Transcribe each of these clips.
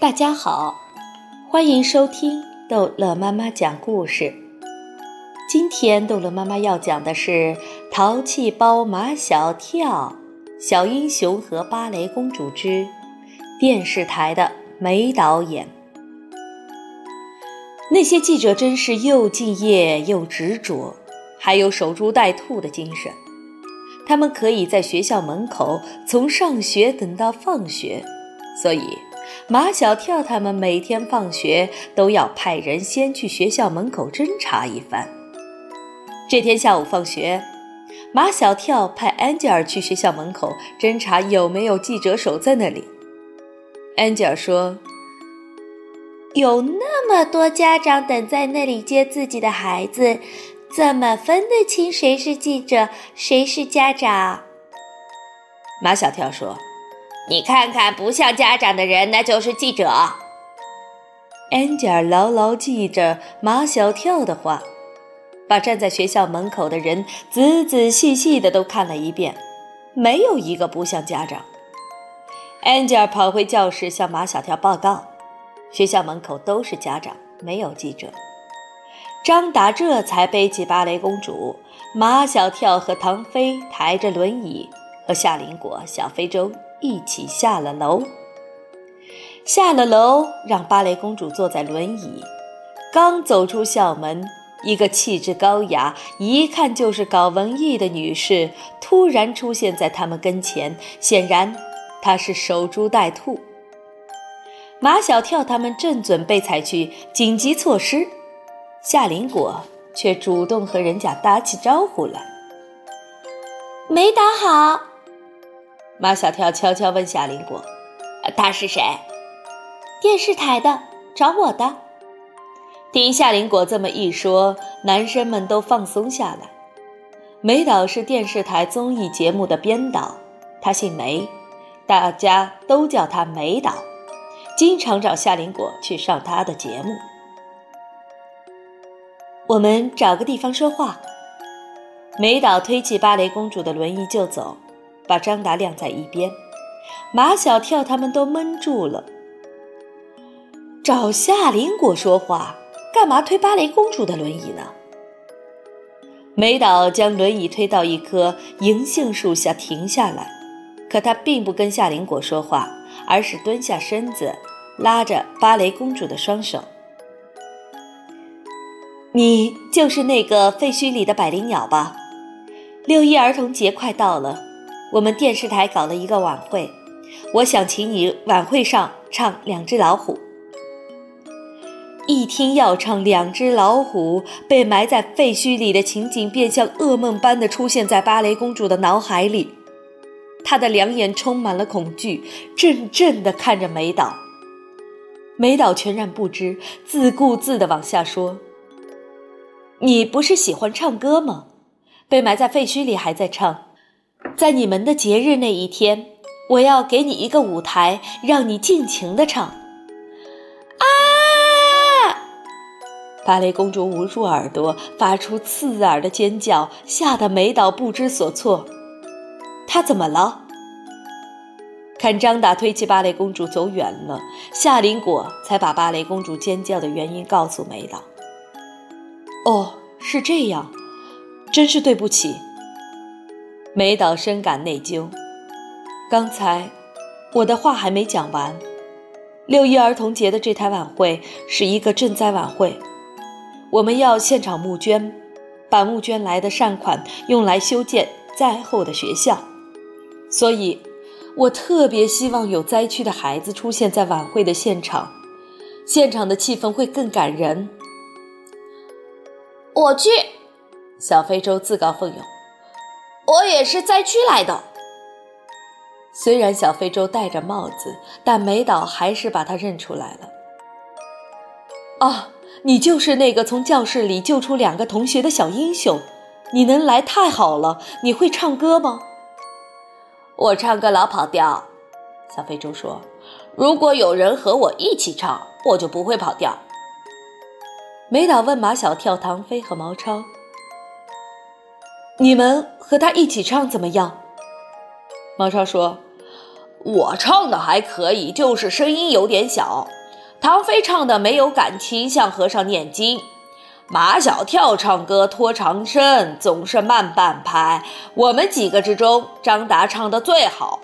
大家好，欢迎收听逗乐妈妈讲故事。今天逗乐妈妈要讲的是《淘气包马小跳》小英雄和芭蕾公主之电视台的梅导演。那些记者真是又敬业又执着，还有守株待兔的精神。他们可以在学校门口从上学等到放学，所以。马小跳他们每天放学都要派人先去学校门口侦查一番。这天下午放学，马小跳派安吉尔去学校门口侦查有没有记者守在那里。安吉尔说：“有那么多家长等在那里接自己的孩子，怎么分得清谁是记者，谁是家长？”马小跳说。你看看，不像家长的人，那就是记者。安吉尔牢牢记着马小跳的话，把站在学校门口的人仔仔细细的都看了一遍，没有一个不像家长。安吉尔跑回教室向马小跳报告：学校门口都是家长，没有记者。张达这才背起芭蕾公主，马小跳和唐飞抬着轮椅，和夏林果、小非洲。一起下了楼，下了楼，让芭蕾公主坐在轮椅。刚走出校门，一个气质高雅、一看就是搞文艺的女士突然出现在他们跟前。显然，她是守株待兔。马小跳他们正准备采取紧急措施，夏林果却主动和人家打起招呼来：“没打好。”马小跳悄悄问夏林果：“他是谁？电视台的，找我的。”听夏林果这么一说，男生们都放松下来。梅导是电视台综艺节目的编导，他姓梅，大家都叫他梅导，经常找夏林果去上他的节目。我们找个地方说话。梅导推起芭蕾公主的轮椅就走。把张达晾在一边，马小跳他们都闷住了。找夏林果说话，干嘛推芭蕾公主的轮椅呢？梅导将轮椅推到一棵银杏树下停下来，可他并不跟夏林果说话，而是蹲下身子，拉着芭蕾公主的双手。你就是那个废墟里的百灵鸟吧？六一儿童节快到了。我们电视台搞了一个晚会，我想请你晚会上唱《两只老虎》。一听要唱《两只老虎》，被埋在废墟里的情景便像噩梦般的出现在芭蕾公主的脑海里，她的两眼充满了恐惧，怔怔地看着梅岛。梅岛全然不知，自顾自地往下说：“你不是喜欢唱歌吗？被埋在废墟里还在唱。”在你们的节日那一天，我要给你一个舞台，让你尽情的唱。啊！芭蕾公主捂住耳朵，发出刺耳的尖叫，吓得梅岛不知所措。她怎么了？看张达推起芭蕾公主走远了，夏林果才把芭蕾公主尖叫的原因告诉梅岛。哦，是这样，真是对不起。梅岛深感内疚。刚才我的话还没讲完。六一儿童节的这台晚会是一个赈灾晚会，我们要现场募捐，把募捐来的善款用来修建灾后的学校。所以，我特别希望有灾区的孩子出现在晚会的现场，现场的气氛会更感人。我去，小非洲自告奋勇。我也是灾区来的。虽然小非洲戴着帽子，但梅岛还是把他认出来了。啊，你就是那个从教室里救出两个同学的小英雄！你能来太好了。你会唱歌吗？我唱歌老跑调。小非洲说：“如果有人和我一起唱，我就不会跑调。”梅岛问马小跳、唐飞和毛超：“你们？”和他一起唱怎么样？毛超说：“我唱的还可以，就是声音有点小。唐飞唱的没有感情，像和尚念经。马小跳唱歌拖长声，总是慢半拍。我们几个之中，张达唱的最好。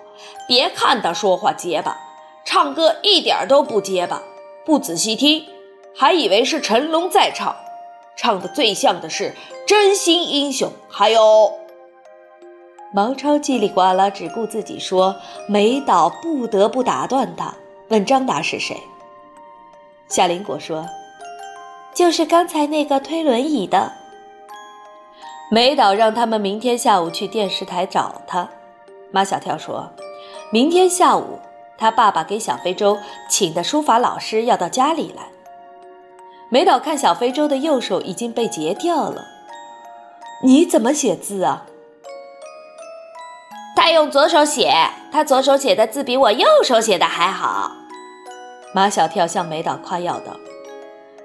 别看他说话结巴，唱歌一点都不结巴。不仔细听，还以为是成龙在唱。唱的最像的是《真心英雄》，还有。毛超叽里呱啦只顾自己说，梅岛不得不打断他，问张达是谁。夏林果说：“就是刚才那个推轮椅的。”梅岛让他们明天下午去电视台找他。马小跳说：“明天下午，他爸爸给小非洲请的书法老师要到家里来。”梅岛看小非洲的右手已经被截掉了，你怎么写字啊？他用左手写，他左手写的字比我右手写的还好。马小跳向梅岛夸耀道：“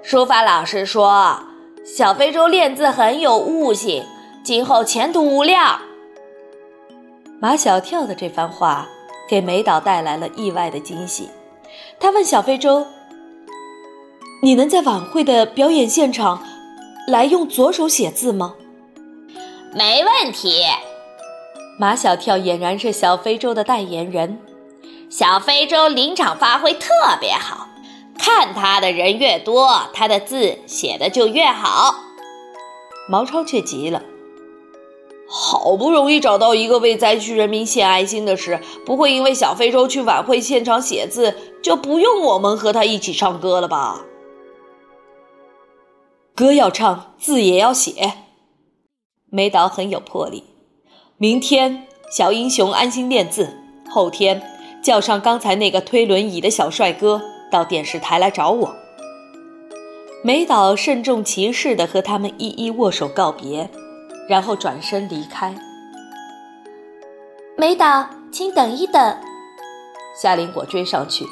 书法老师说，小非洲练字很有悟性，今后前途无量。”马小跳的这番话给梅岛带来了意外的惊喜。他问小非洲：“你能在晚会的表演现场来用左手写字吗？”“没问题。”马小跳俨然是小非洲的代言人，小非洲临场发挥特别好，看他的人越多，他的字写的就越好。毛超却急了，好不容易找到一个为灾区人民献爱心的事，不会因为小非洲去晚会现场写字，就不用我们和他一起唱歌了吧？歌要唱，字也要写。梅岛很有魄力。明天小英雄安心练字，后天叫上刚才那个推轮椅的小帅哥到电视台来找我。梅岛慎重其事地和他们一一握手告别，然后转身离开。梅岛，请等一等。夏林果追上去。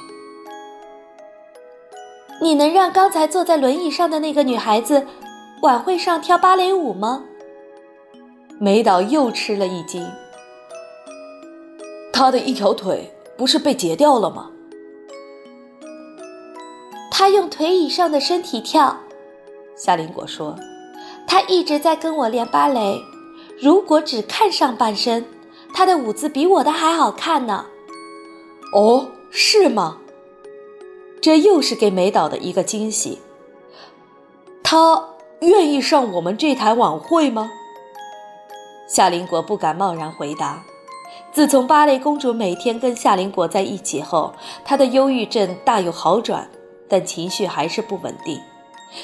你能让刚才坐在轮椅上的那个女孩子晚会上跳芭蕾舞吗？梅岛又吃了一惊，她的一条腿不是被截掉了吗？她用腿以上的身体跳。夏林果说：“她一直在跟我练芭蕾。如果只看上半身，她的舞姿比我的还好看呢。”哦，是吗？这又是给梅岛的一个惊喜。他愿意上我们这台晚会吗？夏林果不敢贸然回答。自从芭蕾公主每天跟夏林果在一起后，她的忧郁症大有好转，但情绪还是不稳定，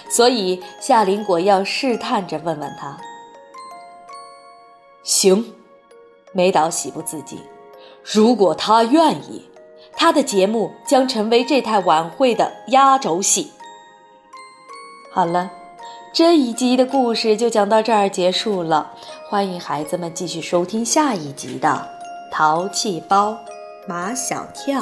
所以夏林果要试探着问问她。行，梅岛喜不自禁。如果他愿意，他的节目将成为这台晚会的压轴戏。好了。这一集的故事就讲到这儿结束了，欢迎孩子们继续收听下一集的《淘气包马小跳》。